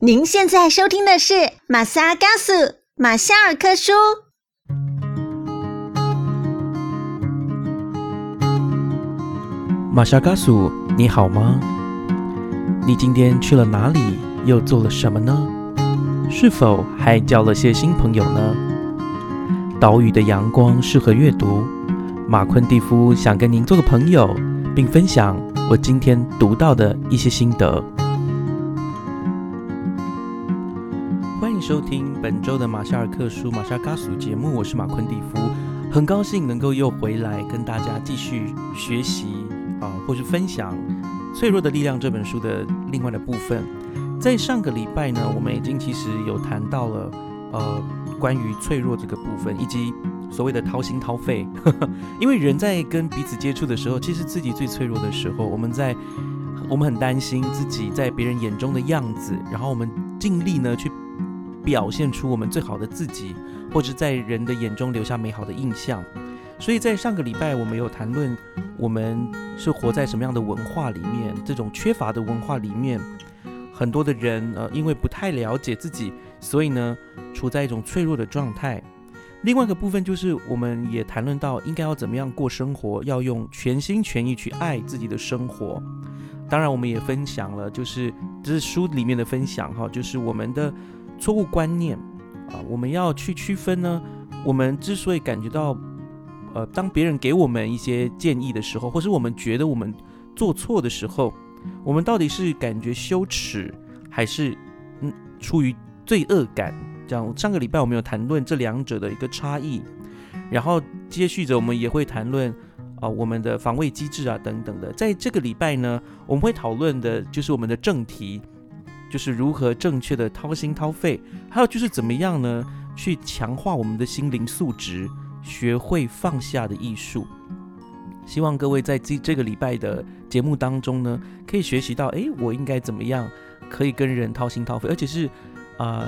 您现在收听的是马萨嘎苏马夏尔克书。马夏嘎苏，你好吗？你今天去了哪里？又做了什么呢？是否还交了些新朋友呢？岛屿的阳光适合阅读。马昆蒂夫想跟您做个朋友，并分享我今天读到的一些心得。收听本周的马夏尔克书马夏嘎苏节目，我是马昆蒂夫，很高兴能够又回来跟大家继续学习啊，或是分享《脆弱的力量》这本书的另外的部分。在上个礼拜呢，我们已经其实有谈到了呃关于脆弱这个部分，以及所谓的掏心掏肺。因为人在跟彼此接触的时候，其实自己最脆弱的时候，我们在我们很担心自己在别人眼中的样子，然后我们尽力呢去表现出我们最好的自己，或者在人的眼中留下美好的印象。所以在上个礼拜，我们有谈论我们是活在什么样的文化里面，这种缺乏的文化里面。很多的人，呃，因为不太了解自己，所以呢，处在一种脆弱的状态。另外一个部分就是，我们也谈论到应该要怎么样过生活，要用全心全意去爱自己的生活。当然，我们也分享了，就是这是书里面的分享哈，就是我们的错误观念啊，我们要去区分呢。我们之所以感觉到，呃，当别人给我们一些建议的时候，或是我们觉得我们做错的时候。我们到底是感觉羞耻，还是嗯出于罪恶感？这样上个礼拜我们有谈论这两者的一个差异，然后接续着我们也会谈论啊我们的防卫机制啊等等的。在这个礼拜呢，我们会讨论的就是我们的正题，就是如何正确的掏心掏肺，还有就是怎么样呢去强化我们的心灵素质，学会放下的艺术。希望各位在这这个礼拜的节目当中呢，可以学习到，哎，我应该怎么样可以跟人掏心掏肺，而且是啊，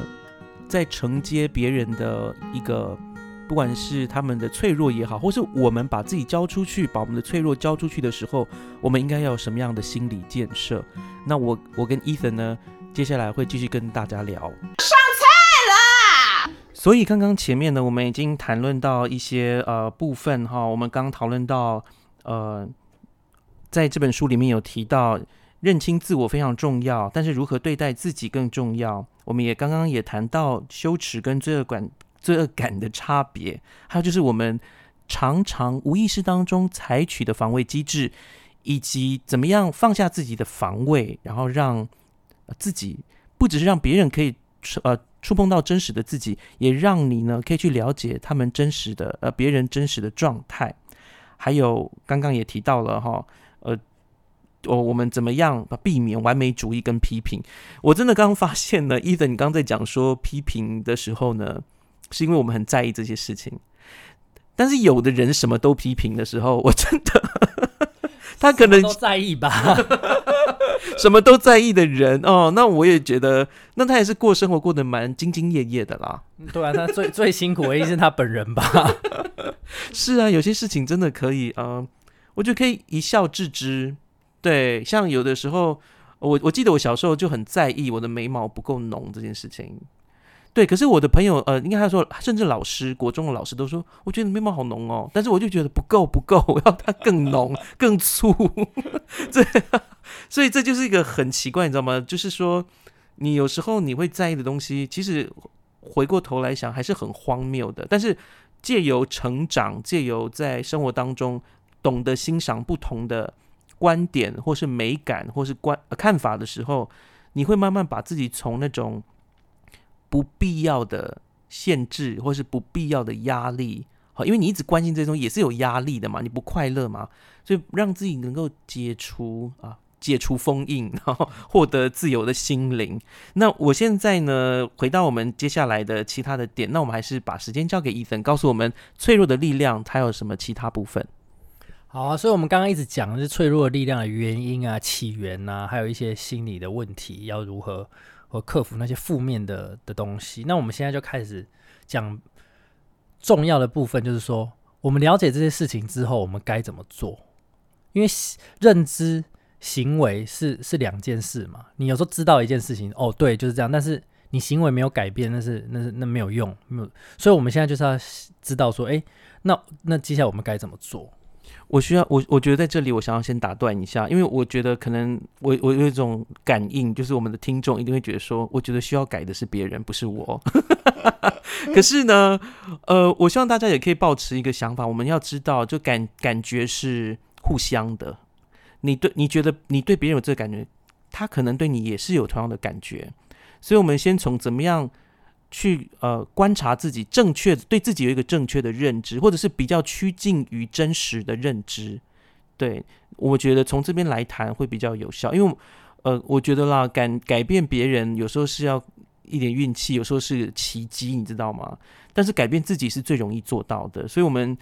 在承接别人的一个，不管是他们的脆弱也好，或是我们把自己交出去，把我们的脆弱交出去的时候，我们应该要什么样的心理建设？那我我跟 Ethan 呢，接下来会继续跟大家聊。上菜啦！所以刚刚前面呢，我们已经谈论到一些呃部分哈，我们刚讨论到。呃，在这本书里面有提到，认清自我非常重要，但是如何对待自己更重要。我们也刚刚也谈到羞耻跟罪恶感、罪恶感的差别，还有就是我们常常无意识当中采取的防卫机制，以及怎么样放下自己的防卫，然后让自己不只是让别人可以呃触碰到真实的自己，也让你呢可以去了解他们真实的呃别人真实的状态。还有刚刚也提到了哈，呃，我我们怎么样避免完美主义跟批评？我真的刚刚发现呢，伊森，你刚刚在讲说批评的时候呢，是因为我们很在意这些事情。但是有的人什么都批评的时候，我真的 他可能都在意吧。什么都在意的人哦，那我也觉得，那他也是过生活过得蛮兢兢业业的啦。对啊，他最最辛苦的一定是他本人吧？是啊，有些事情真的可以啊，我觉得可以一笑置之。对，像有的时候，我我记得我小时候就很在意我的眉毛不够浓这件事情。对，可是我的朋友，呃，应该他说，甚至老师，国中的老师都说，我觉得你眉毛好浓哦，但是我就觉得不够，不够，我要它更浓、更粗。这，所以这就是一个很奇怪，你知道吗？就是说，你有时候你会在意的东西，其实回过头来想，还是很荒谬的。但是借由成长，借由在生活当中懂得欣赏不同的观点，或是美感，或是观看法的时候，你会慢慢把自己从那种。不必要的限制，或是不必要的压力，好，因为你一直关心这种，也是有压力的嘛，你不快乐嘛，所以让自己能够解除啊，解除封印，然后获得自由的心灵。那我现在呢，回到我们接下来的其他的点，那我们还是把时间交给伊森，告诉我们脆弱的力量它有什么其他部分。好啊，所以我们刚刚一直讲的是脆弱的力量的原因啊、起源啊，还有一些心理的问题要如何。和克服那些负面的的东西。那我们现在就开始讲重要的部分，就是说，我们了解这些事情之后，我们该怎么做？因为认知行为是是两件事嘛。你有时候知道一件事情，哦，对，就是这样，但是你行为没有改变，那是那是那没有用，没有。所以我们现在就是要知道说，哎，那那接下来我们该怎么做？我需要我我觉得在这里，我想要先打断一下，因为我觉得可能我我有一种感应，就是我们的听众一定会觉得说，我觉得需要改的是别人，不是我。可是呢，呃，我希望大家也可以保持一个想法，我们要知道，就感感觉是互相的。你对你觉得你对别人有这个感觉，他可能对你也是有同样的感觉。所以，我们先从怎么样。去呃观察自己正确对自己有一个正确的认知，或者是比较趋近于真实的认知。对我觉得从这边来谈会比较有效，因为呃我觉得啦，改改变别人有时候是要一点运气，有时候是奇迹，你知道吗？但是改变自己是最容易做到的。所以我们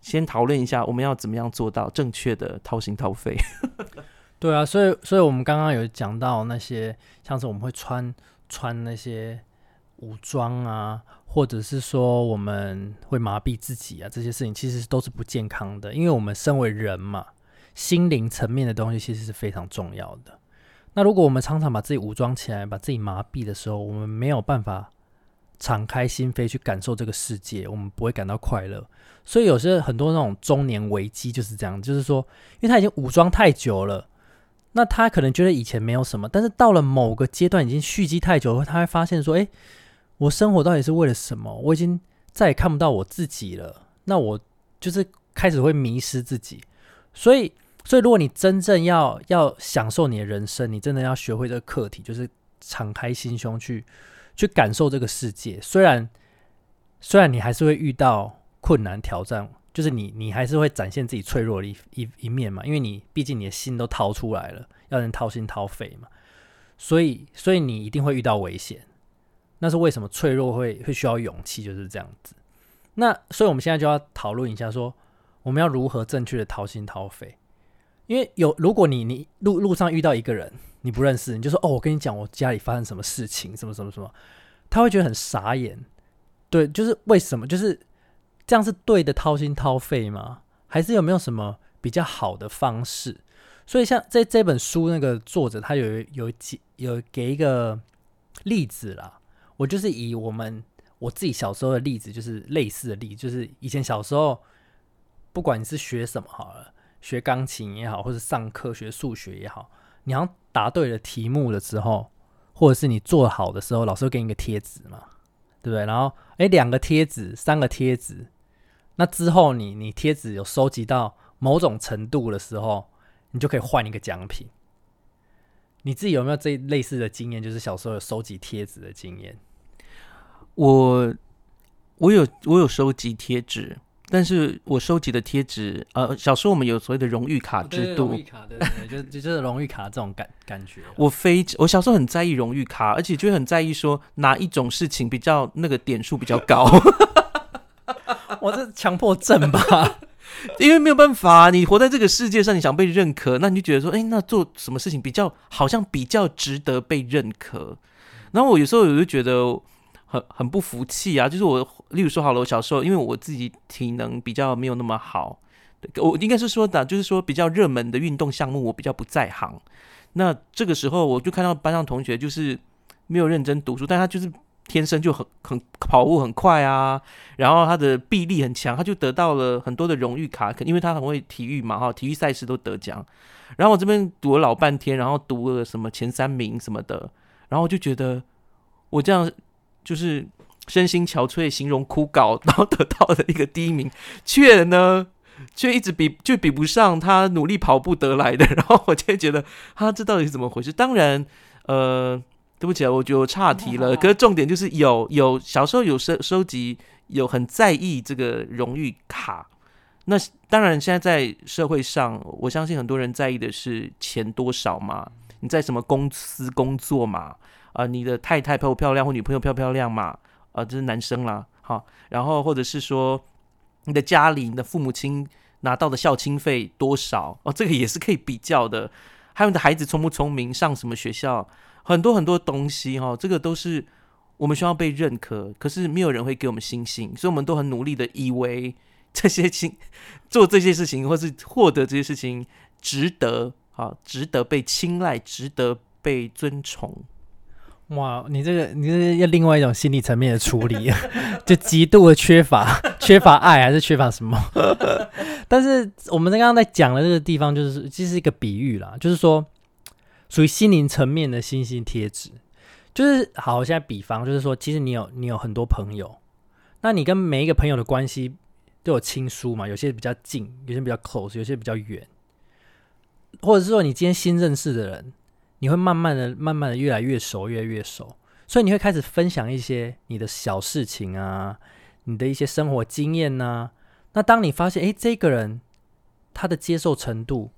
先讨论一下，我们要怎么样做到正确的掏心掏肺。对啊，所以所以我们刚刚有讲到那些，像是我们会穿穿那些。武装啊，或者是说我们会麻痹自己啊，这些事情其实都是不健康的。因为我们身为人嘛，心灵层面的东西其实是非常重要的。那如果我们常常把自己武装起来，把自己麻痹的时候，我们没有办法敞开心扉去感受这个世界，我们不会感到快乐。所以有些很多那种中年危机就是这样，就是说，因为他已经武装太久了，那他可能觉得以前没有什么，但是到了某个阶段已经蓄积太久，他会发现说，哎。我生活到底是为了什么？我已经再也看不到我自己了。那我就是开始会迷失自己。所以，所以如果你真正要要享受你的人生，你真的要学会这个课题，就是敞开心胸去去感受这个世界。虽然虽然你还是会遇到困难挑战，就是你你还是会展现自己脆弱的一一一面嘛。因为你毕竟你的心都掏出来了，要人掏心掏肺嘛。所以，所以你一定会遇到危险。那是为什么脆弱会会需要勇气，就是这样子。那所以我们现在就要讨论一下，说我们要如何正确的掏心掏肺。因为有如果你你路路上遇到一个人你不认识，你就说哦，我跟你讲我家里发生什么事情，什么什么什么，他会觉得很傻眼。对，就是为什么？就是这样是对的掏心掏肺吗？还是有没有什么比较好的方式？所以像在这本书那个作者他有有几有给一个例子啦。我就是以我们我自己小时候的例子，就是类似的例子，就是以前小时候，不管你是学什么好了，学钢琴也好，或者上课学数学也好，你要答对了题目了之后，或者是你做好的时候，老师会给你个贴纸嘛，对不对？然后哎，两个贴纸，三个贴纸，那之后你你贴纸有收集到某种程度的时候，你就可以换一个奖品。你自己有没有这类似的经验？就是小时候有收集贴纸的经验？我我有我有收集贴纸，但是我收集的贴纸，呃，小时候我们有所谓的荣誉卡制度，荣誉卡对对，就就就是荣誉卡这种感感觉。我非我小时候很在意荣誉卡，而且就很在意说哪一种事情比较那个点数比较高。我这强迫症吧。因为没有办法，你活在这个世界上，你想被认可，那你就觉得说，哎，那做什么事情比较好像比较值得被认可？然后我有时候我就觉得很很不服气啊，就是我，例如说好了，我小时候因为我自己体能比较没有那么好，我应该是说的，就是说比较热门的运动项目我比较不在行。那这个时候我就看到班上同学就是没有认真读书，但他就是。天生就很很跑步很快啊，然后他的臂力很强，他就得到了很多的荣誉卡，因为他很会体育嘛，哈，体育赛事都得奖。然后我这边读了老半天，然后读了什么前三名什么的，然后就觉得我这样就是身心憔悴，形容枯槁，然后得到的一个第一名，却呢却一直比就比不上他努力跑步得来的，然后我就觉得他这到底是怎么回事？当然，呃。对不起啊，我觉得我岔题了。可是重点就是有有小时候有收收集，有很在意这个荣誉卡。那当然，现在在社会上，我相信很多人在意的是钱多少嘛？你在什么公司工作嘛？啊，你的太太漂不漂亮，或女朋友漂不漂亮嘛？啊，这是男生啦，好。然后或者是说，你的家里，你的父母亲拿到的孝亲费多少？哦，这个也是可以比较的。还有你的孩子聪不聪明，上什么学校？很多很多东西哈，这个都是我们需要被认可，可是没有人会给我们信心，所以我们都很努力的以为 这些情 做这些事情或是获得这些事情值得啊，值得被青睐，值得被尊崇。哇，你这个你这要另外一种心理层面的处理，就极度的缺乏缺乏爱还是缺乏什么？但是我们刚刚在讲的这个地方，就是这是一个比喻啦，就是说属于心灵层面的星星贴纸，就是好，现在比方就是说，其实你有你有很多朋友，那你跟每一个朋友的关系都有亲疏嘛，有些比较近，有些比较 close，有些比较远，或者是说你今天新认识的人。你会慢慢的、慢慢的越来越熟，越来越熟，所以你会开始分享一些你的小事情啊，你的一些生活经验呐。那当你发现，哎，这个人他的接受程度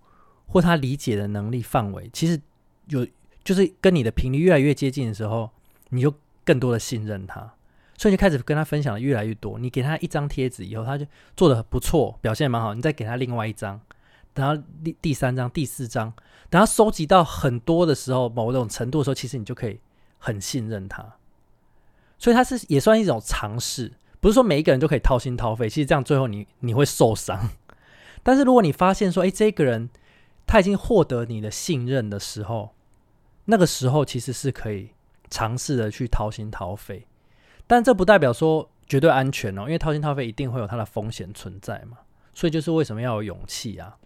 或他理解的能力范围，其实有就是跟你的频率越来越接近的时候，你就更多的信任他，所以就开始跟他分享的越来越多。你给他一张贴纸以后，他就做的不错，表现蛮好，你再给他另外一张。等到第第三张、第四张，等他收集到很多的时候，某种程度的时候，其实你就可以很信任他。所以他是也算一种尝试，不是说每一个人都可以掏心掏肺。其实这样最后你你会受伤。但是如果你发现说，哎，这个人他已经获得你的信任的时候，那个时候其实是可以尝试的去掏心掏肺。但这不代表说绝对安全哦，因为掏心掏肺一定会有它的风险存在嘛。所以就是为什么要有勇气啊？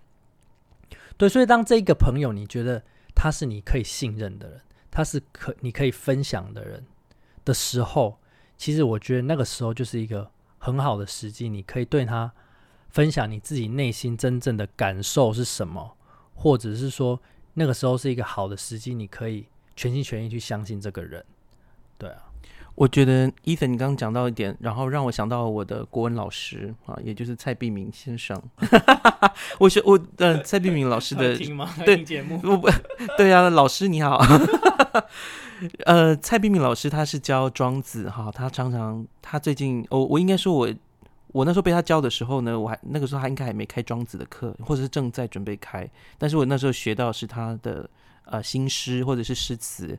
对，所以当这一个朋友你觉得他是你可以信任的人，他是可你可以分享的人的时候，其实我觉得那个时候就是一个很好的时机，你可以对他分享你自己内心真正的感受是什么，或者是说那个时候是一个好的时机，你可以全心全意去相信这个人。对啊。我觉得伊森，你刚刚讲到一点，然后让我想到我的国文老师啊，也就是蔡碧明先生。我学我呃 蔡碧明老师的对节目，我不，对啊，老师你好。呃，蔡碧明老师他是教庄子哈，他常常他最近我我应该说我我那时候被他教的时候呢，我还那个时候他应该还没开庄子的课，或者是正在准备开，但是我那时候学到是他的呃新诗或者是诗词。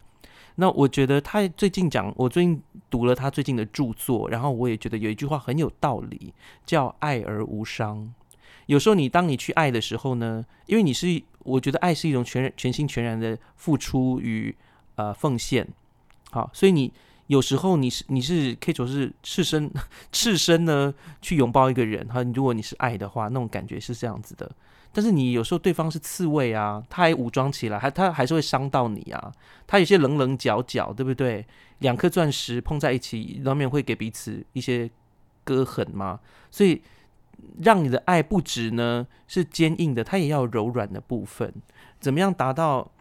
那我觉得他最近讲，我最近读了他最近的著作，然后我也觉得有一句话很有道理，叫“爱而无伤”。有时候你当你去爱的时候呢，因为你是，我觉得爱是一种全全心全然的付出与呃奉献，好，所以你有时候你是你是可以说是赤身 赤身呢去拥抱一个人，哈，如果你是爱的话，那种感觉是这样子的。但是你有时候对方是刺猬啊，他还武装起来，还他还是会伤到你啊。他有些棱棱角角，对不对？两颗钻石碰在一起，难免会给彼此一些割痕嘛。所以，让你的爱不止呢是坚硬的，它也要柔软的部分。怎么样达到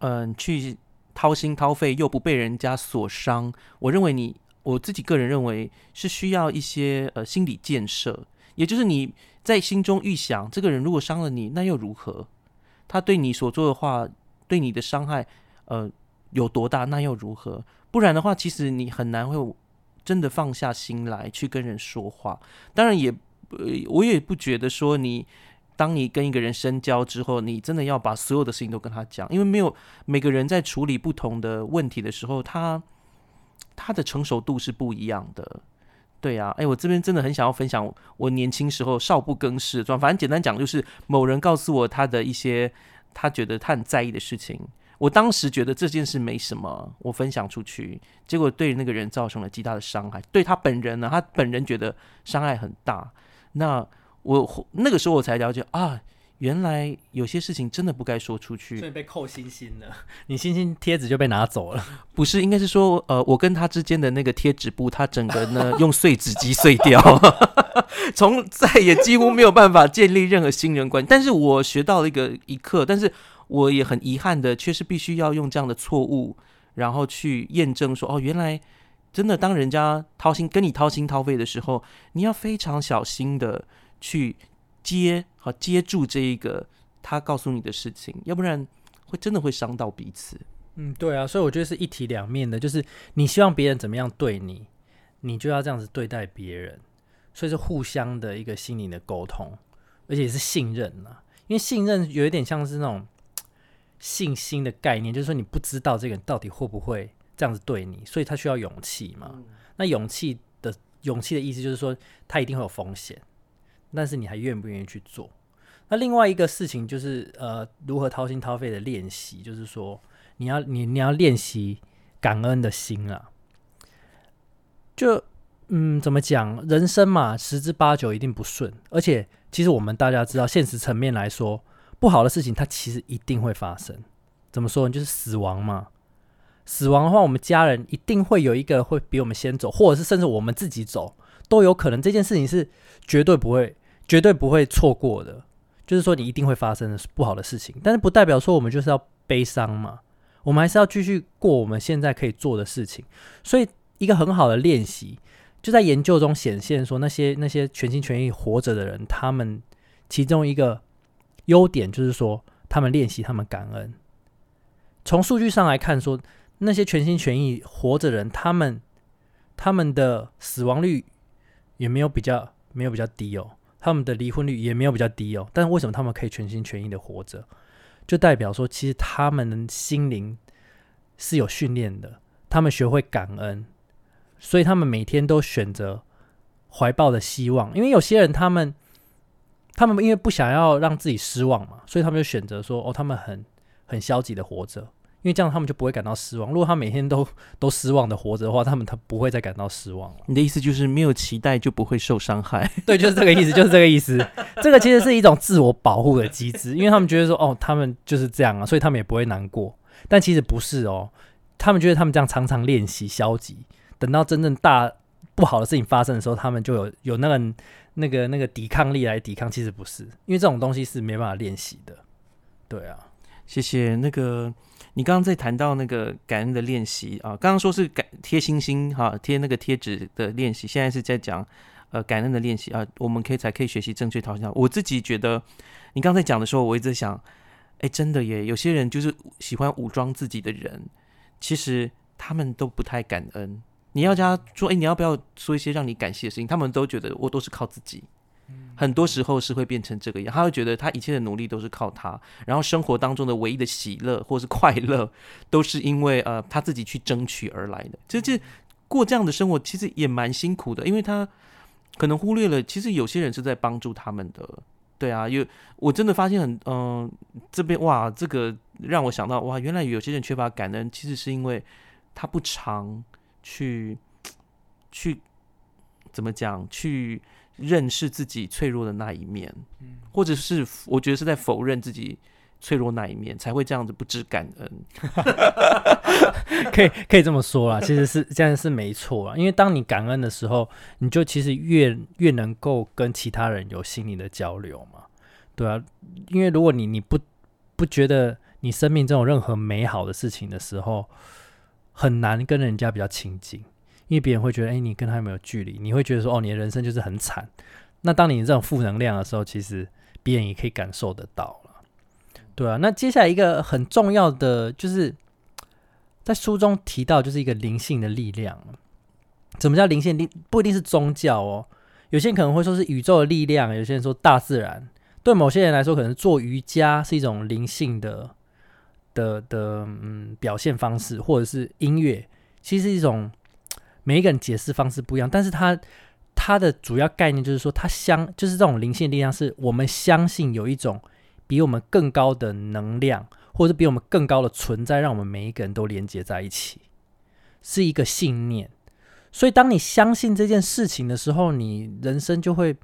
嗯去掏心掏肺又不被人家所伤？我认为你我自己个人认为是需要一些呃心理建设，也就是你。在心中预想，这个人如果伤了你，那又如何？他对你所做的话，对你的伤害，呃，有多大？那又如何？不然的话，其实你很难会真的放下心来去跟人说话。当然，也呃，我也不觉得说你，当你跟一个人深交之后，你真的要把所有的事情都跟他讲，因为没有每个人在处理不同的问题的时候，他他的成熟度是不一样的。对呀，哎，我这边真的很想要分享我年轻时候少不更事状反正简单讲，就是某人告诉我他的一些他觉得他很在意的事情。我当时觉得这件事没什么，我分享出去，结果对那个人造成了极大的伤害。对他本人呢，他本人觉得伤害很大。那我那个时候我才了解啊。原来有些事情真的不该说出去，所以被扣星星了。你星星贴纸就被拿走了，不是？应该是说，呃，我跟他之间的那个贴纸布，他整个呢用碎纸机碎掉，从再也几乎没有办法建立任何信任关系。但是我学到了一个一课，但是我也很遗憾的，却是必须要用这样的错误，然后去验证说，哦，原来真的，当人家掏心跟你掏心掏肺的时候，你要非常小心的去。接好接住这一个他告诉你的事情，要不然会真的会伤到彼此。嗯，对啊，所以我觉得是一体两面的，就是你希望别人怎么样对你，你就要这样子对待别人，所以是互相的一个心灵的沟通，而且是信任啊。因为信任有一点像是那种信心的概念，就是说你不知道这个人到底会不会这样子对你，所以他需要勇气嘛。那勇气的勇气的意思就是说，他一定会有风险。但是你还愿不愿意去做？那另外一个事情就是呃，如何掏心掏肺的练习，就是说你要你你要练习感恩的心啊。就嗯，怎么讲？人生嘛，十之八九一定不顺，而且其实我们大家知道，现实层面来说，不好的事情它其实一定会发生。怎么说？就是死亡嘛。死亡的话，我们家人一定会有一个会比我们先走，或者是甚至我们自己走都有可能。这件事情是绝对不会、绝对不会错过的。就是说，你一定会发生的不好的事情，但是不代表说我们就是要悲伤嘛。我们还是要继续过我们现在可以做的事情。所以，一个很好的练习，就在研究中显现说，那些那些全心全意活着的人，他们其中一个优点就是说，他们练习，他们感恩。从数据上来看，说那些全心全意活着人，他们他们的死亡率也没有比较没有比较低哦，他们的离婚率也没有比较低哦。但为什么他们可以全心全意的活着？就代表说，其实他们的心灵是有训练的，他们学会感恩，所以他们每天都选择怀抱的希望。因为有些人他们他们因为不想要让自己失望嘛，所以他们就选择说，哦，他们很很消极的活着。因为这样他们就不会感到失望。如果他每天都 都失望的活着的话，他们他不会再感到失望了。你的意思就是没有期待就不会受伤害？对，就是这个意思，就是这个意思。这个其实是一种自我保护的机制，因为他们觉得说，哦，他们就是这样啊，所以他们也不会难过。但其实不是哦，他们觉得他们这样常常练习消极，等到真正大不好的事情发生的时候，他们就有有那个那个那个抵抗力来抵抗。其实不是，因为这种东西是没办法练习的。对啊，谢谢那个。你刚刚在谈到那个感恩的练习啊，刚刚说是感贴星星哈，贴那个贴纸的练习，现在是在讲呃感恩的练习啊，我们可以才可以学习正确讨好。我自己觉得，你刚才讲的时候，我一直想，哎，真的耶，有些人就是喜欢武装自己的人，其实他们都不太感恩。你要叫他说，哎，你要不要说一些让你感谢的事情？他们都觉得我都是靠自己。很多时候是会变成这个样，他会觉得他一切的努力都是靠他，然后生活当中的唯一的喜乐或是快乐，都是因为呃他自己去争取而来的。其实过这样的生活其实也蛮辛苦的，因为他可能忽略了，其实有些人是在帮助他们的。对啊，有我真的发现很嗯，这边哇，这个让我想到哇，原来有些人缺乏感恩，其实是因为他不常去去怎么讲去。认识自己脆弱的那一面，或者是我觉得是在否认自己脆弱那一面，才会这样子不知感恩。可以可以这么说啦，其实是这样是没错啊。因为当你感恩的时候，你就其实越越能够跟其他人有心灵的交流嘛，对啊。因为如果你你不不觉得你生命中有任何美好的事情的时候，很难跟人家比较亲近。因为别人会觉得，哎，你跟他有没有距离？你会觉得说，哦，你的人生就是很惨。那当你这种负能量的时候，其实别人也可以感受得到了，对啊。那接下来一个很重要的，就是在书中提到，就是一个灵性的力量。怎么叫灵性力？不一定是宗教哦。有些人可能会说是宇宙的力量，有些人说大自然。对某些人来说，可能做瑜伽是一种灵性的的的嗯表现方式，或者是音乐，其实是一种。每一个人解释方式不一样，但是他他的主要概念就是说，他相就是这种灵性力量，是我们相信有一种比我们更高的能量，或者比我们更高的存在，让我们每一个人都连接在一起，是一个信念。所以，当你相信这件事情的时候，你人生就会，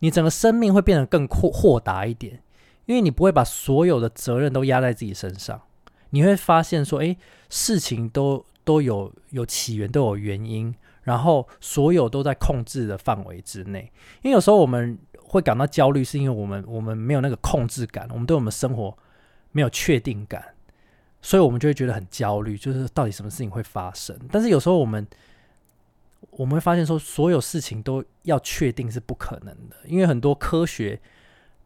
你整个生命会变得更豁豁达一点，因为你不会把所有的责任都压在自己身上，你会发现说，哎，事情都。都有有起源，都有原因，然后所有都在控制的范围之内。因为有时候我们会感到焦虑，是因为我们我们没有那个控制感，我们对我们生活没有确定感，所以我们就会觉得很焦虑，就是到底什么事情会发生。但是有时候我们我们会发现说，所有事情都要确定是不可能的，因为很多科学。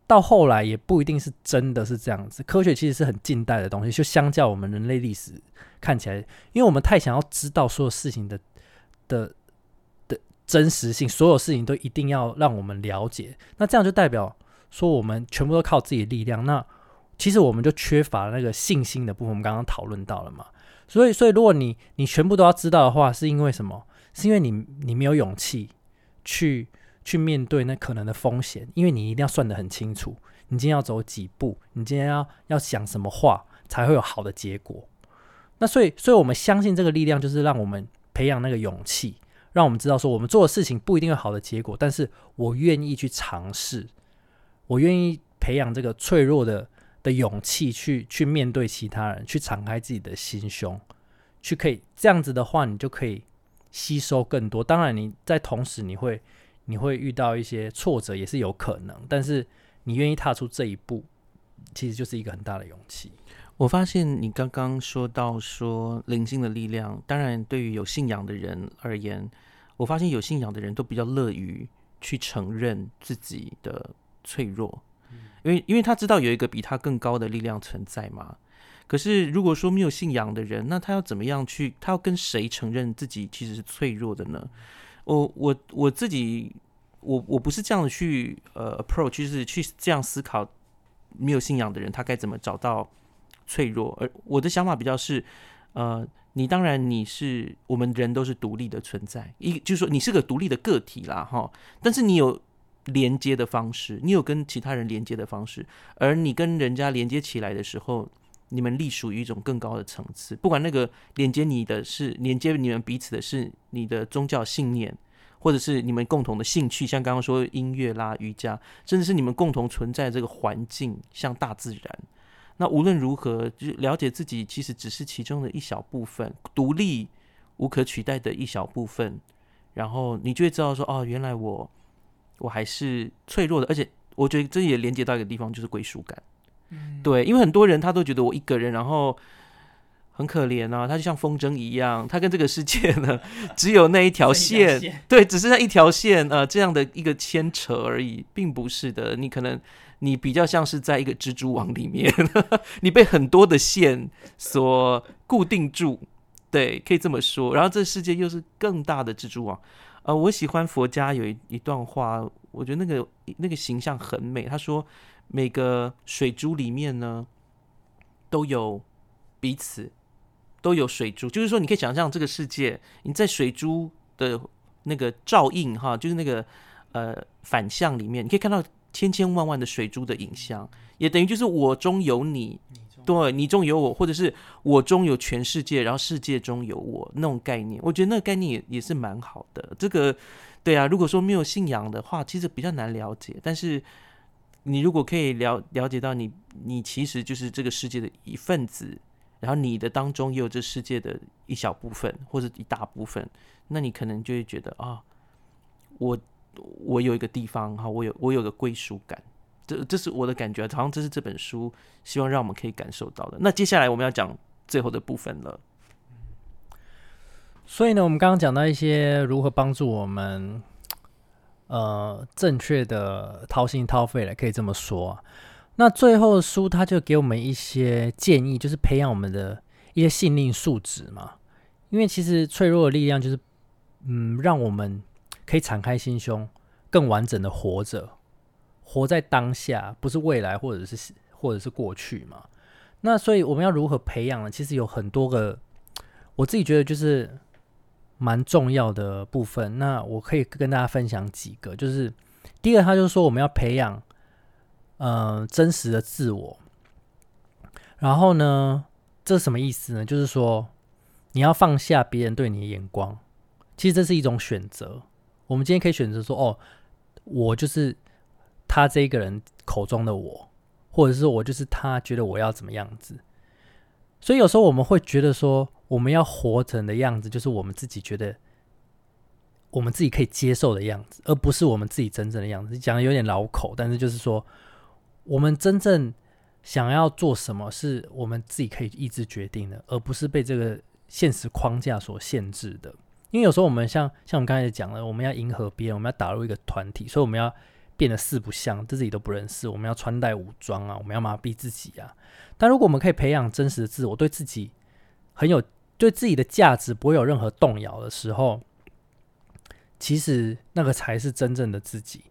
到后来也不一定是真的是这样子，科学其实是很近代的东西，就相较我们人类历史看起来，因为我们太想要知道所有事情的的的真实性，所有事情都一定要让我们了解，那这样就代表说我们全部都靠自己的力量，那其实我们就缺乏那个信心的部分。我们刚刚讨论到了嘛，所以所以如果你你全部都要知道的话，是因为什么？是因为你你没有勇气去。去面对那可能的风险，因为你一定要算得很清楚，你今天要走几步，你今天要要想什么话，才会有好的结果。那所以，所以我们相信这个力量，就是让我们培养那个勇气，让我们知道说，我们做的事情不一定有好的结果，但是我愿意去尝试，我愿意培养这个脆弱的的勇气，去去面对其他人，去敞开自己的心胸，去可以这样子的话，你就可以吸收更多。当然，你在同时你会你会遇到一些挫折，也是有可能，但是你愿意踏出这一步，其实就是一个很大的勇气。我发现你刚刚说到说灵性的力量，当然对于有信仰的人而言，我发现有信仰的人都比较乐于去承认自己的脆弱，因为因为他知道有一个比他更高的力量存在嘛。可是如果说没有信仰的人，那他要怎么样去？他要跟谁承认自己其实是脆弱的呢？我我我自己，我我不是这样去呃 approach，就是去这样思考，没有信仰的人他该怎么找到？脆弱，而我的想法比较是，呃，你当然你是我们人都是独立的存在，一就是说你是个独立的个体啦，哈，但是你有连接的方式，你有跟其他人连接的方式，而你跟人家连接起来的时候，你们隶属于一种更高的层次，不管那个连接你的是连接你们彼此的是你的宗教信念，或者是你们共同的兴趣，像刚刚说音乐啦、瑜伽，甚至是你们共同存在这个环境，像大自然。那无论如何，就了解自己其实只是其中的一小部分，独立无可取代的一小部分。然后你就会知道说，哦，原来我我还是脆弱的，而且我觉得这也连接到一个地方，就是归属感。嗯，对，因为很多人他都觉得我一个人，然后很可怜啊，他就像风筝一样，他跟这个世界呢 只有那一条线，对，只剩下一条线，呃，这样的一个牵扯而已，并不是的。你可能。你比较像是在一个蜘蛛网里面，你被很多的线所固定住，对，可以这么说。然后这世界又是更大的蜘蛛网。呃，我喜欢佛家有一一段话，我觉得那个那个形象很美。他说，每个水珠里面呢都有彼此，都有水珠。就是说，你可以想象这个世界，你在水珠的那个照映哈，就是那个呃反向里面，你可以看到。千千万万的水珠的影像，也等于就是我中有你，对你中有我，或者是我中有全世界，然后世界中有我那种概念，我觉得那个概念也也是蛮好的。这个，对啊，如果说没有信仰的话，其实比较难了解。但是你如果可以了了解到你，你其实就是这个世界的一份子，然后你的当中也有这世界的一小部分或者一大部分，那你可能就会觉得啊，我。我有一个地方哈，我有我有个归属感，这这是我的感觉，好像这是这本书希望让我们可以感受到的。那接下来我们要讲最后的部分了。所以呢，我们刚刚讲到一些如何帮助我们，呃，正确的掏心掏肺了，可以这么说。那最后书他就给我们一些建议，就是培养我们的一些心灵素质嘛。因为其实脆弱的力量就是，嗯，让我们。可以敞开心胸，更完整的活着，活在当下，不是未来或者是或者是过去嘛？那所以我们要如何培养呢？其实有很多个，我自己觉得就是蛮重要的部分。那我可以跟大家分享几个，就是第一个，他就是说我们要培养，呃，真实的自我。然后呢，这是什么意思呢？就是说你要放下别人对你的眼光，其实这是一种选择。我们今天可以选择说：“哦，我就是他这一个人口中的我，或者是我就是他觉得我要怎么样子。”所以有时候我们会觉得说，我们要活成的样子，就是我们自己觉得我们自己可以接受的样子，而不是我们自己真正的样子。讲的有点老口，但是就是说，我们真正想要做什么，是我们自己可以意志决定的，而不是被这个现实框架所限制的。因为有时候我们像像我们刚才讲了，我们要迎合别人，我们要打入一个团体，所以我们要变得四不像，自己都不认识。我们要穿戴武装啊，我们要麻痹自己啊。但如果我们可以培养真实的自我，对自己很有对自己的价值不会有任何动摇的时候，其实那个才是真正的自己。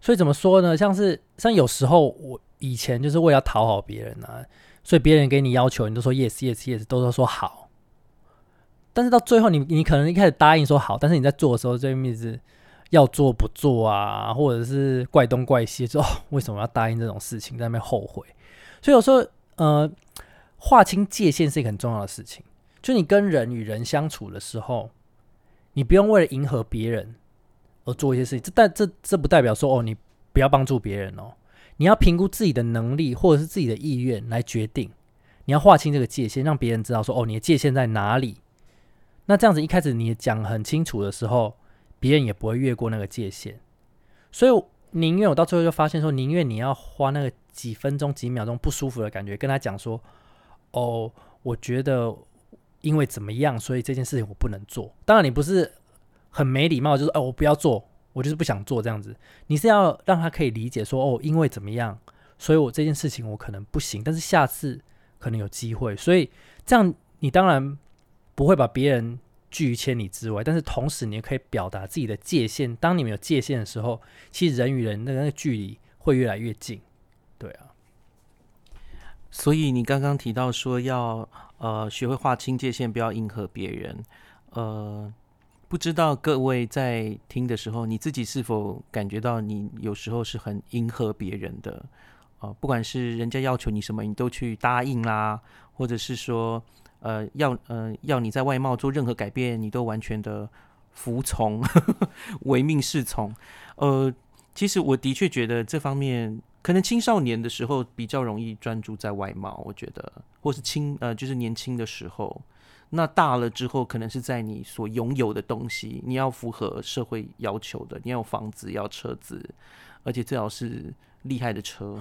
所以怎么说呢？像是像有时候我以前就是为了讨好别人啊，所以别人给你要求，你都说 yes yes yes，都都说好。但是到最后，你你可能一开始答应说好，但是你在做的时候，就一直要做不做啊，或者是怪东怪西，说哦为什么要答应这种事情，在那边后悔。所以有时候呃，划清界限是一个很重要的事情。就你跟人与人相处的时候，你不用为了迎合别人而做一些事情，这但这这不代表说哦你不要帮助别人哦，你要评估自己的能力或者是自己的意愿来决定。你要划清这个界限，让别人知道说哦你的界限在哪里。那这样子一开始你讲很清楚的时候，别人也不会越过那个界限。所以宁愿我到最后就发现说，宁愿你要花那个几分钟几秒钟不舒服的感觉跟他讲说，哦，我觉得因为怎么样，所以这件事情我不能做。当然你不是很没礼貌，就是哦我不要做，我就是不想做这样子。你是要让他可以理解说，哦因为怎么样，所以我这件事情我可能不行，但是下次可能有机会。所以这样你当然。不会把别人拒于千里之外，但是同时你也可以表达自己的界限。当你们有界限的时候，其实人与人的那个距离会越来越近。对啊，所以你刚刚提到说要呃学会划清界限，不要迎合别人。呃，不知道各位在听的时候，你自己是否感觉到你有时候是很迎合别人的？呃，不管是人家要求你什么，你都去答应啦，或者是说。呃，要呃要你在外貌做任何改变，你都完全的服从，唯命是从。呃，其实我的确觉得这方面，可能青少年的时候比较容易专注在外貌，我觉得，或是青呃就是年轻的时候，那大了之后，可能是在你所拥有的东西，你要符合社会要求的，你要有房子，要车子，而且最好是厉害的车，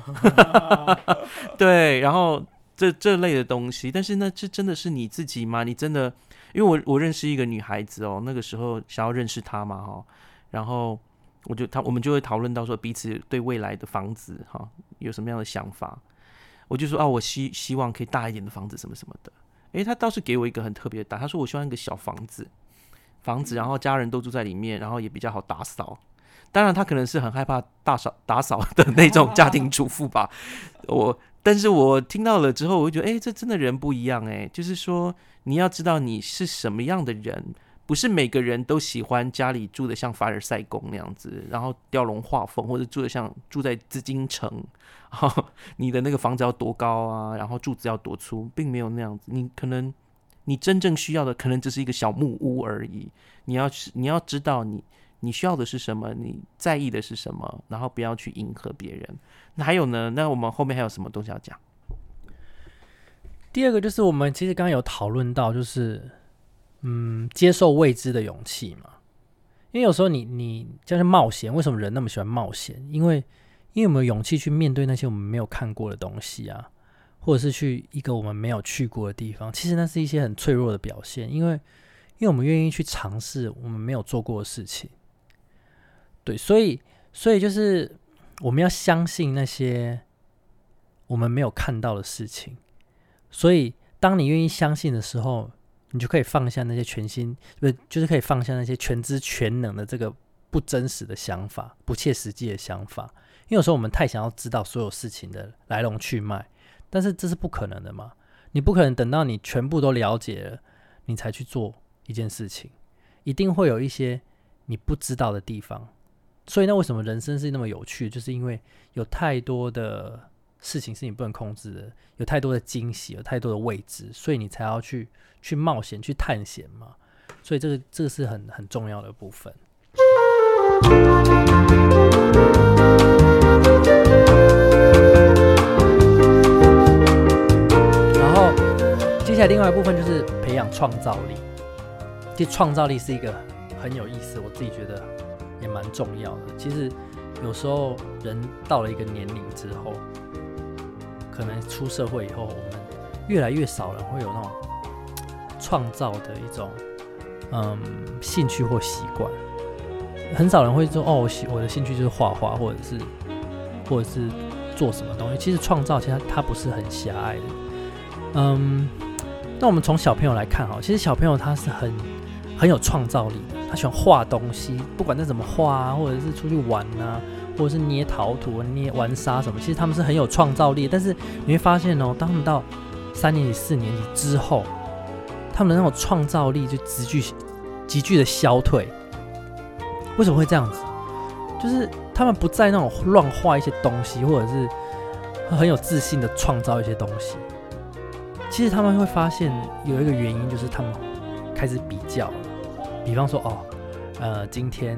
对，然后。这这类的东西，但是呢，这真的是你自己吗？你真的，因为我我认识一个女孩子哦，那个时候想要认识她嘛哈，然后我就他我们就会讨论到说彼此对未来的房子哈有什么样的想法，我就说啊，我希希望可以大一点的房子什么什么的，诶，他倒是给我一个很特别的答，他说我希望一个小房子，房子然后家人都住在里面，然后也比较好打扫，当然他可能是很害怕大扫打扫的那种家庭主妇吧，我。但是我听到了之后，我就觉得，哎，这真的人不一样，哎，就是说，你要知道你是什么样的人，不是每个人都喜欢家里住的像凡尔赛宫那样子，然后雕龙画凤，或者住的像住在紫禁城，你的那个房子要多高啊，然后柱子要多粗，并没有那样子，你可能你真正需要的可能只是一个小木屋而已，你要你要知道你。你需要的是什么？你在意的是什么？然后不要去迎合别人。那还有呢？那我们后面还有什么东西要讲？第二个就是我们其实刚刚有讨论到，就是嗯，接受未知的勇气嘛。因为有时候你你就是冒险，为什么人那么喜欢冒险？因为因为我们有勇气去面对那些我们没有看过的东西啊，或者是去一个我们没有去过的地方。其实那是一些很脆弱的表现，因为因为我们愿意去尝试我们没有做过的事情。对，所以，所以就是我们要相信那些我们没有看到的事情。所以，当你愿意相信的时候，你就可以放下那些全心，不就是可以放下那些全知全能的这个不真实的想法、不切实际的想法。因为有时候我们太想要知道所有事情的来龙去脉，但是这是不可能的嘛？你不可能等到你全部都了解了，你才去做一件事情，一定会有一些你不知道的地方。所以，那为什么人生是那么有趣？就是因为有太多的事情是你不能控制的，有太多的惊喜，有太多的未知，所以你才要去去冒险、去探险嘛。所以，这个这个是很很重要的部分。然后，接下来另外一部分就是培养创造力。其实，创造力是一个很有意思，我自己觉得。也蛮重要的。其实有时候人到了一个年龄之后，可能出社会以后，我们越来越少人会有那种创造的一种嗯兴趣或习惯。很少人会说哦，我喜我的兴趣就是画画，或者是或者是做什么东西。其实创造其实它不是很狭隘的。嗯，那我们从小朋友来看哈，其实小朋友他是很很有创造力。他喜欢画东西，不管他怎么画啊，或者是出去玩啊，或者是捏陶土、捏玩沙什么，其实他们是很有创造力。但是你会发现哦，当他们到三年级、四年级之后，他们的那种创造力就急剧、急剧的消退。为什么会这样子？就是他们不再那种乱画一些东西，或者是很有自信的创造一些东西。其实他们会发现有一个原因，就是他们开始比较了。比方说，哦，呃，今天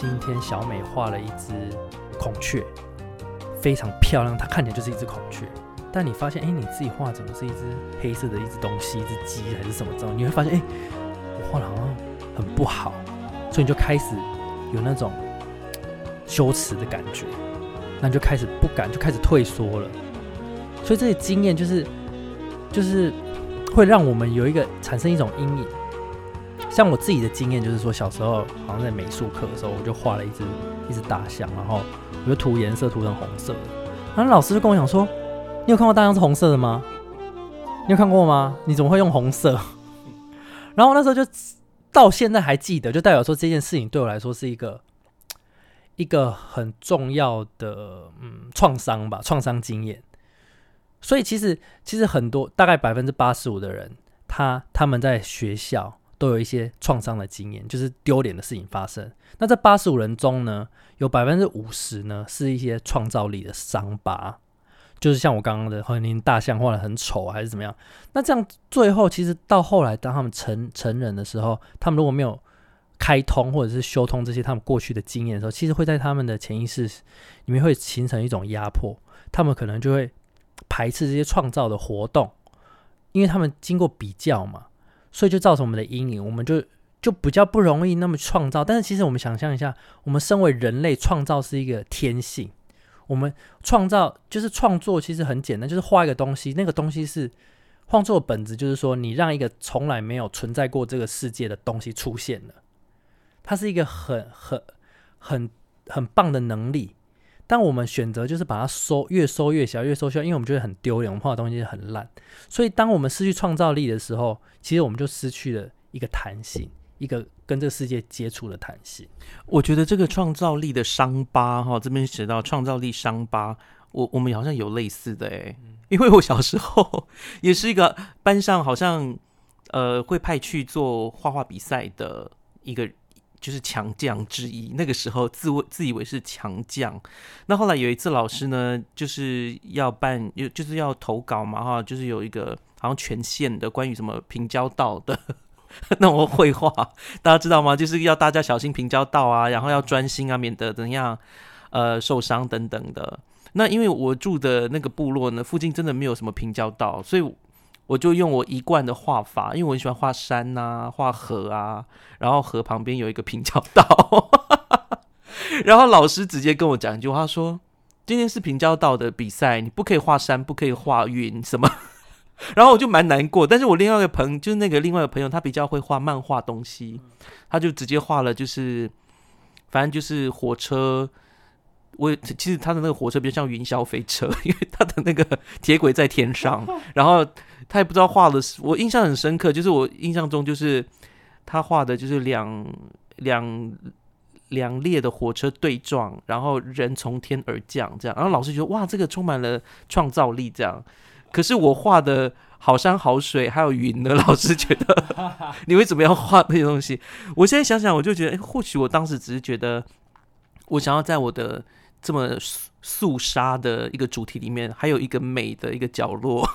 今天小美画了一只孔雀，非常漂亮，它看起来就是一只孔雀。但你发现，哎，你自己画怎么是一只黑色的一只东西，一只鸡还是什么？之后你会发现，哎，我画的好像很不好，所以你就开始有那种羞耻的感觉，那你就开始不敢，就开始退缩了。所以这些经验就是，就是会让我们有一个产生一种阴影。像我自己的经验就是说，小时候好像在美术课的时候，我就画了一只一只大象，然后我就涂颜色涂成红色，然后老师就跟我讲说。你有看过大象是红色的吗？你有看过吗？你怎么会用红色？然后那时候就到现在还记得，就代表说这件事情对我来说是一个一个很重要的嗯创伤吧，创伤经验。所以其实其实很多大概百分之八十五的人，他他们在学校都有一些创伤的经验，就是丢脸的事情发生。那这八十五人中呢，有百分之五十呢是一些创造力的伤疤。就是像我刚刚的，和您大象画的很丑还是怎么样？那这样最后其实到后来，当他们成成人的时候，他们如果没有开通或者是修通这些他们过去的经验的时候，其实会在他们的潜意识里面会形成一种压迫，他们可能就会排斥这些创造的活动，因为他们经过比较嘛，所以就造成我们的阴影，我们就就比较不容易那么创造。但是其实我们想象一下，我们身为人类，创造是一个天性。我们创造就是创作，其实很简单，就是画一个东西。那个东西是创作的本质，就是说你让一个从来没有存在过这个世界的东西出现了。它是一个很很很很棒的能力，但我们选择就是把它收越收越小，越收越小，因为我们觉得很丢脸，我们画的东西很烂。所以当我们失去创造力的时候，其实我们就失去了一个弹性。一个跟这个世界接触的弹性，我觉得这个创造力的伤疤哈，这边写到创造力伤疤，我我们好像有类似的哎，因为我小时候也是一个班上好像呃会派去做画画比赛的一个就是强将之一，那个时候自为自以为是强将，那后来有一次老师呢就是要办有就是要投稿嘛哈，就是有一个好像全县的关于什么平交道的。那我绘画，大家知道吗？就是要大家小心平交道啊，然后要专心啊，免得怎样呃受伤等等的。那因为我住的那个部落呢，附近真的没有什么平交道，所以我就用我一贯的画法，因为我很喜欢画山呐、画河啊，然后河旁边有一个平交道，然后老师直接跟我讲一句话说：“今天是平交道的比赛，你不可以画山，不可以画云，什么？” 然后我就蛮难过，但是我另外一个朋，就是那个另外一个朋友，他比较会画漫画东西，他就直接画了，就是反正就是火车。我其实他的那个火车比较像云霄飞车，因为他的那个铁轨在天上，然后他也不知道画的是，我印象很深刻，就是我印象中就是他画的就是两两两列的火车对撞，然后人从天而降这样，然后老师觉得哇，这个充满了创造力这样。可是我画的好山好水还有云呢，老师觉得 你为什么要画那些东西？我现在想想，我就觉得，哎，或许我当时只是觉得，我想要在我的这么肃杀的一个主题里面，还有一个美的一个角落。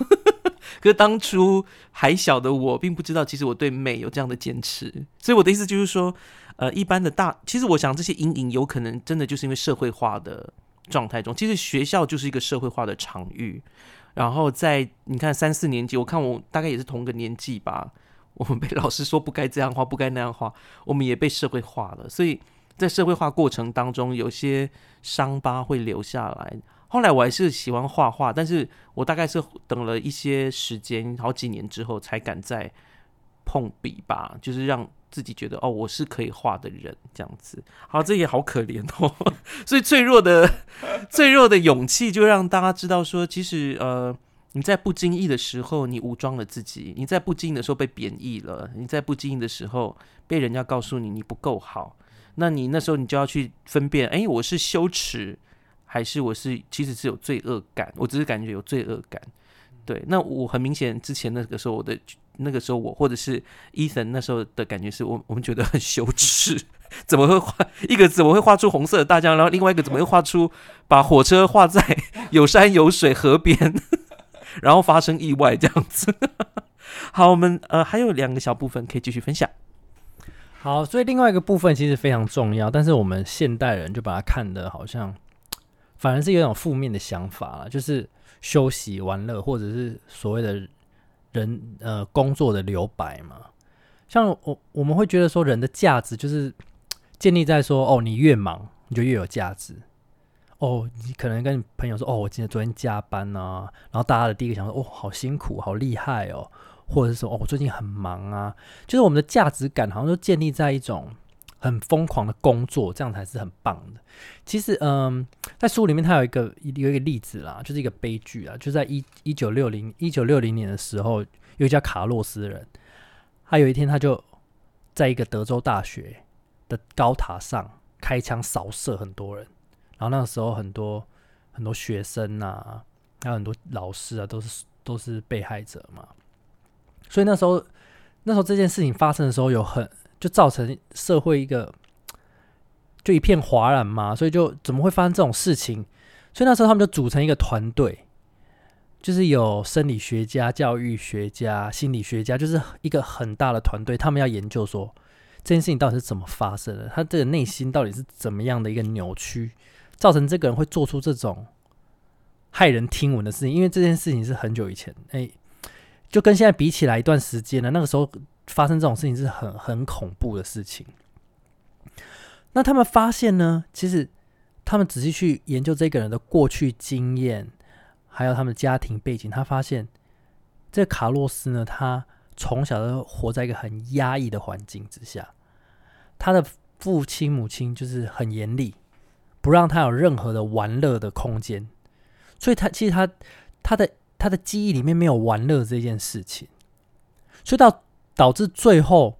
可是当初还小的我，并不知道，其实我对美有这样的坚持。所以我的意思就是说，呃，一般的大，其实我想这些阴影有可能真的就是因为社会化的状态中，其实学校就是一个社会化的场域。然后在你看三四年级，我看我大概也是同个年纪吧。我们被老师说不该这样画，不该那样画，我们也被社会化了。所以在社会化过程当中，有些伤疤会留下来。后来我还是喜欢画画，但是我大概是等了一些时间，好几年之后才敢再碰笔吧，就是让。自己觉得哦，我是可以画的人，这样子，好，这也好可怜哦。所以脆弱的、脆弱的勇气，就让大家知道说，其实呃，你在不经意的时候，你武装了自己；你在不经意的时候被贬义了；你在不经意的时候被人家告诉你你不够好，那你那时候你就要去分辨，哎，我是羞耻，还是我是其实是有罪恶感？我只是感觉有罪恶感。对，那我很明显之前那个时候我的那个时候我或者是 Ethan 那时候的感觉是我我们觉得很羞耻，怎么会画一个怎么会画出红色的大江，然后另外一个怎么会画出把火车画在 有山有水河边，然后发生意外这样子。好，我们呃还有两个小部分可以继续分享。好，所以另外一个部分其实非常重要，但是我们现代人就把它看的好像反而是有一种负面的想法了，就是休息玩乐或者是所谓的人呃工作的留白嘛。像我我们会觉得说人的价值就是建立在说哦你越忙你就越有价值。哦，你可能跟朋友说哦我今天昨天加班啊，然后大家的第一个想说哦好辛苦好厉害哦。或者是说，哦，我最近很忙啊，就是我们的价值感好像都建立在一种很疯狂的工作，这样才是很棒的。其实，嗯，在书里面他有一个有一个例子啦，就是一个悲剧啊，就在一一九六零一九六零年的时候，有一家卡洛斯人，他有一天他就在一个德州大学的高塔上开枪扫射很多人，然后那个时候很多很多学生啊，还有很多老师啊，都是都是被害者嘛。所以那时候，那时候这件事情发生的时候，有很就造成社会一个就一片哗然嘛。所以就怎么会发生这种事情？所以那时候他们就组成一个团队，就是有生理学家、教育学家、心理学家，就是一个很大的团队。他们要研究说这件事情到底是怎么发生的，他这个内心到底是怎么样的一个扭曲，造成这个人会做出这种骇人听闻的事情。因为这件事情是很久以前，哎。就跟现在比起来一段时间了，那个时候发生这种事情是很很恐怖的事情。那他们发现呢，其实他们仔细去研究这个人的过去经验，还有他们的家庭背景，他发现这卡洛斯呢，他从小都活在一个很压抑的环境之下，他的父亲母亲就是很严厉，不让他有任何的玩乐的空间，所以他其实他他的。他的记忆里面没有玩乐这件事情，所以到导致最后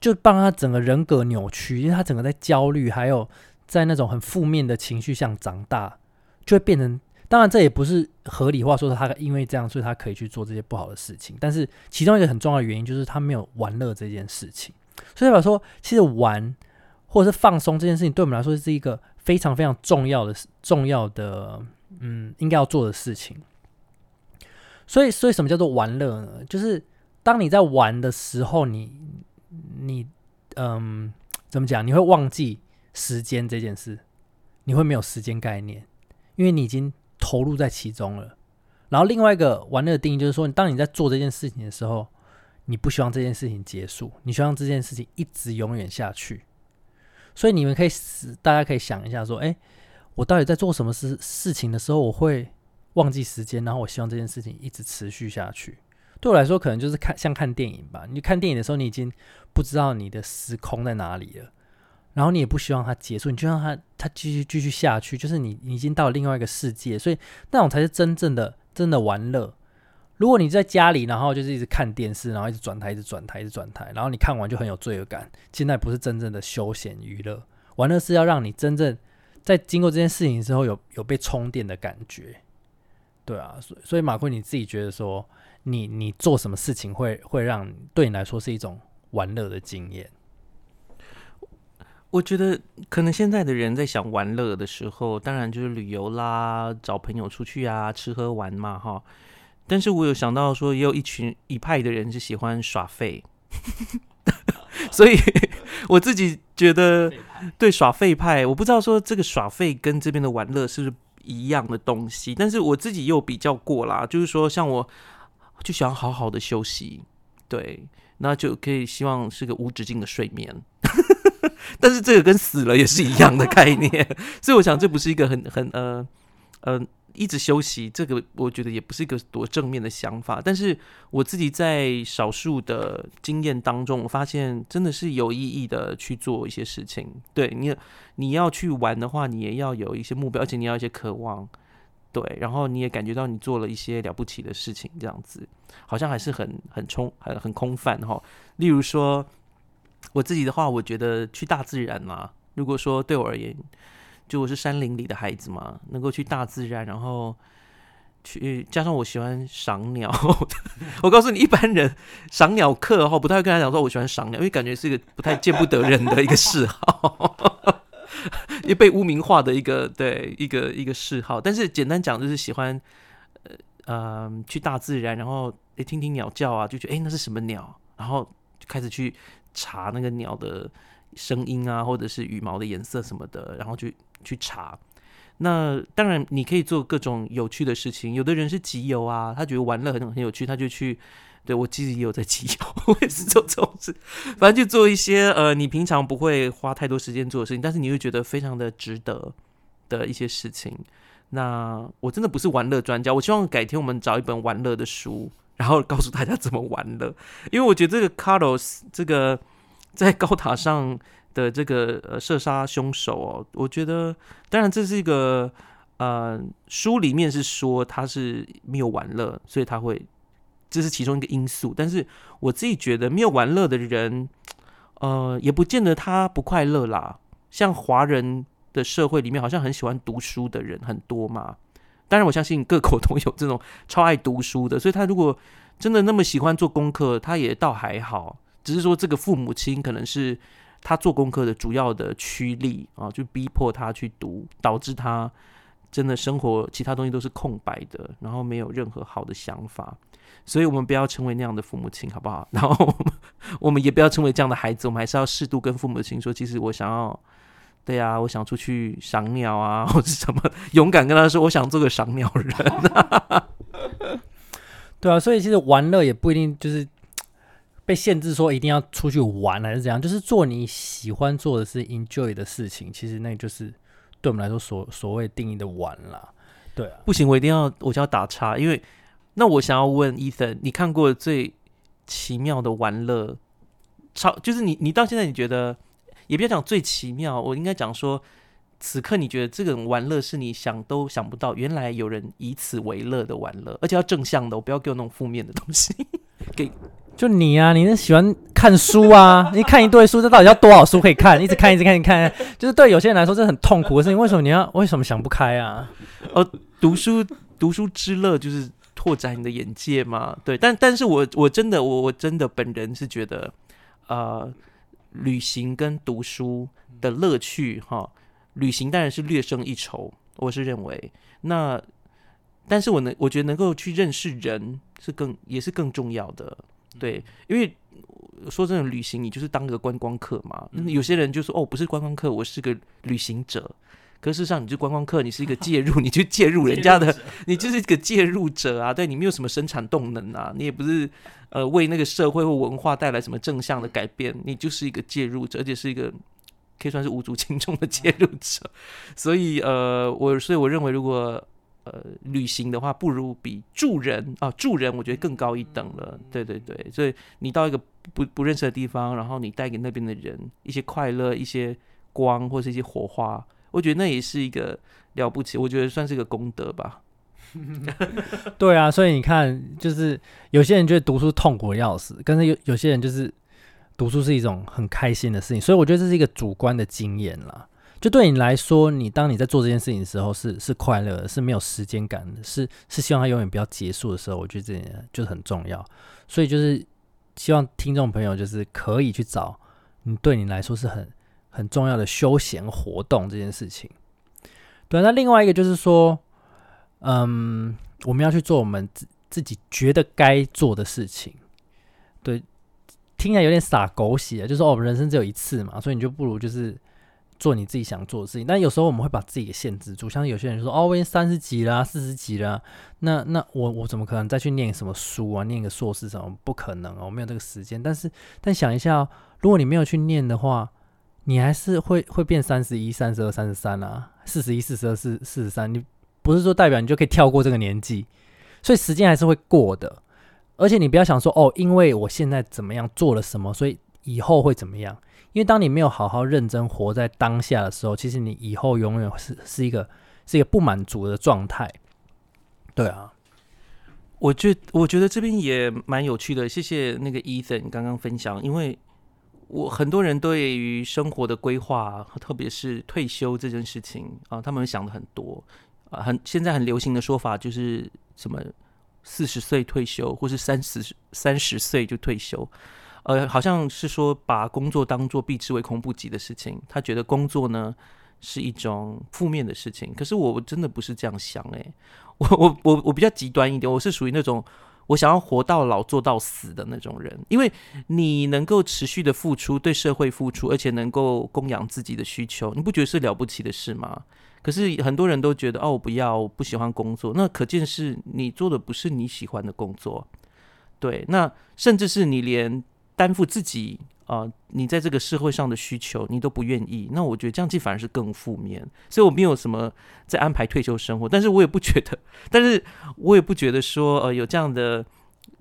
就帮他整个人格扭曲，因为他整个在焦虑，还有在那种很负面的情绪下长大，就会变成。当然，这也不是合理化说他因为这样，所以他可以去做这些不好的事情。但是其中一个很重要的原因就是他没有玩乐这件事情。所以代表说，其实玩或者是放松这件事情，对我们来说是一个非常非常重要的、重要的，嗯，应该要做的事情。所以，所以什么叫做玩乐呢？就是当你在玩的时候，你你嗯，怎么讲？你会忘记时间这件事，你会没有时间概念，因为你已经投入在其中了。然后，另外一个玩乐的定义就是说，当你在做这件事情的时候，你不希望这件事情结束，你希望这件事情一直永远下去。所以，你们可以大家可以想一下，说，哎，我到底在做什么事事情的时候，我会。忘记时间，然后我希望这件事情一直持续下去。对我来说，可能就是看像看电影吧。你看电影的时候，你已经不知道你的时空在哪里了，然后你也不希望它结束，你就让它它继续继续下去。就是你你已经到了另外一个世界，所以那种才是真正的真的玩乐。如果你在家里，然后就是一直看电视，然后一直转台，一直转台，一直转台，然后你看完就很有罪恶感。现在不是真正的休闲娱乐，玩乐是要让你真正在经过这件事情之后，有有被充电的感觉。对啊，所所以马坤，你自己觉得说，你你做什么事情会会让对你来说是一种玩乐的经验？我觉得可能现在的人在想玩乐的时候，当然就是旅游啦，找朋友出去啊，吃喝玩嘛，哈。但是我有想到说，也有一群一派的人是喜欢耍废，所以我自己觉得对耍废派，我不知道说这个耍废跟这边的玩乐是不是。一样的东西，但是我自己又比较过啦，就是说，像我就想好好的休息，对，那就可以希望是个无止境的睡眠，但是这个跟死了也是一样的概念，所以我想这不是一个很很呃呃。一直休息，这个我觉得也不是一个多正面的想法。但是我自己在少数的经验当中，我发现真的是有意义的去做一些事情。对你，你要去玩的话，你也要有一些目标，而且你要一些渴望。对，然后你也感觉到你做了一些了不起的事情，这样子好像还是很很充很很空泛哈。例如说，我自己的话，我觉得去大自然嘛，如果说对我而言。就我是山林里的孩子嘛，能够去大自然，然后去加上我喜欢赏鸟，我告诉你，一般人赏鸟课哈不太会跟他讲说我喜欢赏鸟，因为感觉是一个不太见不得人的一个嗜好，也被污名化的一个对一个一个嗜好。但是简单讲就是喜欢呃呃去大自然，然后诶听听鸟叫啊，就觉得诶那是什么鸟，然后就开始去查那个鸟的声音啊，或者是羽毛的颜色什么的，然后去去查。那当然，你可以做各种有趣的事情。有的人是集邮啊，他觉得玩乐很很有趣，他就去。对我其实也有在集邮，我也是做这种事。反正就做一些呃，你平常不会花太多时间做的事情，但是你会觉得非常的值得的一些事情。那我真的不是玩乐专家，我希望改天我们找一本玩乐的书，然后告诉大家怎么玩乐。因为我觉得这个 Carlos 这个在高塔上。的这个呃射杀凶手哦，我觉得当然这是一个呃书里面是说他是没有玩乐，所以他会这是其中一个因素。但是我自己觉得没有玩乐的人，呃，也不见得他不快乐啦。像华人的社会里面，好像很喜欢读书的人很多嘛。当然我相信各国都有这种超爱读书的，所以他如果真的那么喜欢做功课，他也倒还好。只是说这个父母亲可能是。他做功课的主要的驱力啊，就逼迫他去读，导致他真的生活其他东西都是空白的，然后没有任何好的想法。所以，我们不要成为那样的父母亲，好不好？然后，我们我们也不要成为这样的孩子。我们还是要适度跟父母亲说，其实我想要，对啊，我想出去赏鸟啊，或 者什么，勇敢跟他说，我想做个赏鸟人。对啊，所以其实玩乐也不一定就是。被限制说一定要出去玩还是怎样？就是做你喜欢做的是 enjoy 的事情，其实那就是对我们来说所所谓定义的玩啦。对啊，不行，我一定要我就要打叉，因为那我想要问 Ethan，你看过最奇妙的玩乐，超就是你你到现在你觉得也不要讲最奇妙，我应该讲说此刻你觉得这种玩乐是你想都想不到，原来有人以此为乐的玩乐，而且要正向的，我不要给我那种负面的东西 给。就你啊，你是喜欢看书啊？你看一堆书，这到底要多少书可以看？一直看，一直看，一直看，就是对有些人来说，这很痛苦的事情。为什么你要？为什么想不开啊？哦，读书，读书之乐就是拓展你的眼界嘛。对，但但是我我真的，我我真的本人是觉得，呃，旅行跟读书的乐趣，哈，旅行当然是略胜一筹。我是认为，那但是我能，我觉得能够去认识人是更也是更重要的。对，因为说真的，旅行你就是当个观光客嘛。有些人就说：“哦，不是观光客，我是个旅行者。”可事实上，你是观光客，你是一个介入，你去介入人家的，你就是一个介入者啊。对你没有什么生产动能啊，你也不是呃为那个社会或文化带来什么正向的改变，你就是一个介入者，而且是一个可以算是无足轻重的 介入者。所以呃，我所以我认为如果。呃，旅行的话，不如比助人啊，助人我觉得更高一等了。对对对，所以你到一个不不认识的地方，然后你带给那边的人一些快乐、一些光或是一些火花，我觉得那也是一个了不起，我觉得算是一个功德吧。对啊，所以你看，就是有些人觉得读书痛苦的要死，但是有有些人就是读书是一种很开心的事情，所以我觉得这是一个主观的经验啦。就对你来说，你当你在做这件事情的时候，是是快乐的，是没有时间感的，是是希望它永远不要结束的时候，我觉得这点就是很重要。所以就是希望听众朋友就是可以去找你对你来说是很很重要的休闲活动这件事情。对，那另外一个就是说，嗯，我们要去做我们自自己觉得该做的事情。对，听起来有点傻狗血，就是哦，人生只有一次嘛，所以你就不如就是。做你自己想做的事情，但有时候我们会把自己给限制住。像有些人说：“哦，我已经三十几了，四十几了，那那我我怎么可能再去念什么书啊？念个硕士什么？不可能哦，我没有这个时间。”但是，但想一下，如果你没有去念的话，你还是会会变三十一、三十二、三十三啊，四十一、四十二、四四十三。你不是说代表你就可以跳过这个年纪，所以时间还是会过的。而且你不要想说：“哦，因为我现在怎么样做了什么，所以以后会怎么样。”因为当你没有好好认真活在当下的时候，其实你以后永远是是一个是一个不满足的状态。对啊，我觉我觉得这边也蛮有趣的。谢谢那个 Ethan 刚刚分享，因为我很多人对于生活的规划，特别是退休这件事情啊，他们想的很多啊。很现在很流行的说法就是什么四十岁退休，或是三十三十岁就退休。呃，好像是说把工作当做避之唯恐不及的事情，他觉得工作呢是一种负面的事情。可是我真的不是这样想诶，我我我我比较极端一点，我是属于那种我想要活到老做到死的那种人，因为你能够持续的付出，对社会付出，而且能够供养自己的需求，你不觉得是了不起的事吗？可是很多人都觉得哦，我不要，我不喜欢工作，那可见是你做的不是你喜欢的工作，对，那甚至是你连。担负自己啊，你在这个社会上的需求，你都不愿意，那我觉得这样子反而是更负面。所以我没有什么在安排退休生活，但是我也不觉得，但是我也不觉得说呃有这样的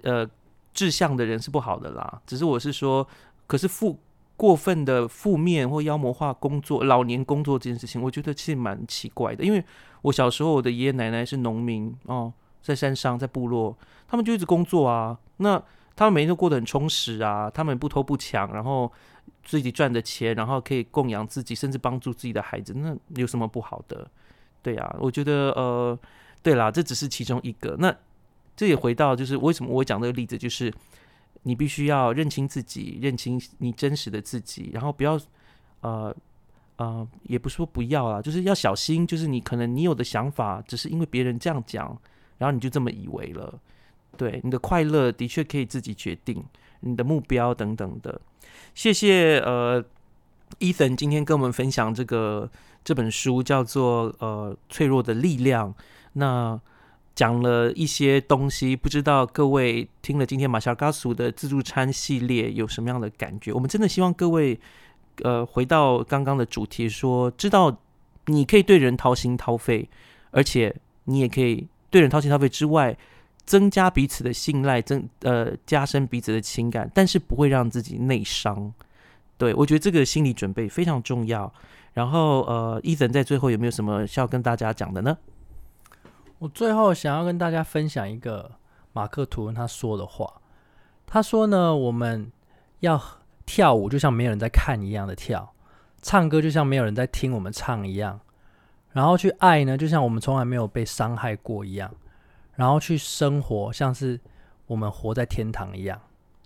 呃志向的人是不好的啦。只是我是说，可是负过分的负面或妖魔化工作、老年工作这件事情，我觉得其实蛮奇怪的。因为我小时候我的爷爷奶奶是农民哦，在山上在部落，他们就一直工作啊，那。他们每天都过得很充实啊，他们不偷不抢，然后自己赚的钱，然后可以供养自己，甚至帮助自己的孩子，那有什么不好的？对呀，我觉得呃，对啦，这只是其中一个。那这也回到就是为什么我讲这个例子，就是你必须要认清自己，认清你真实的自己，然后不要呃呃，也不说不要啦，就是要小心，就是你可能你有的想法，只是因为别人这样讲，然后你就这么以为了。对你的快乐的确可以自己决定，你的目标等等的。谢谢呃，Ethan 今天跟我们分享这个这本书叫做呃脆弱的力量。那讲了一些东西，不知道各位听了今天马夏尔加苏的自助餐系列有什么样的感觉？我们真的希望各位呃回到刚刚的主题，说知道你可以对人掏心掏肺，而且你也可以对人掏心掏肺之外。增加彼此的信赖，增呃加深彼此的情感，但是不会让自己内伤。对我觉得这个心理准备非常重要。然后呃，伊森在最后有没有什么需要跟大家讲的呢？我最后想要跟大家分享一个马克吐温他说的话。他说呢，我们要跳舞就像没有人在看一样的跳，唱歌就像没有人在听我们唱一样，然后去爱呢，就像我们从来没有被伤害过一样。然后去生活，像是我们活在天堂一样，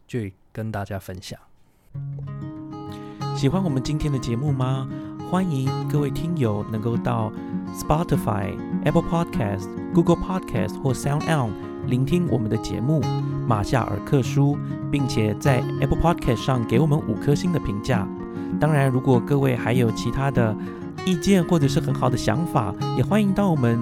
去跟大家分享。喜欢我们今天的节目吗？欢迎各位听友能够到 Spotify、Apple Podcast、Google Podcast 或 Sound On 聆听我们的节目《马夏尔克书》，并且在 Apple Podcast 上给我们五颗星的评价。当然，如果各位还有其他的意见或者是很好的想法，也欢迎到我们。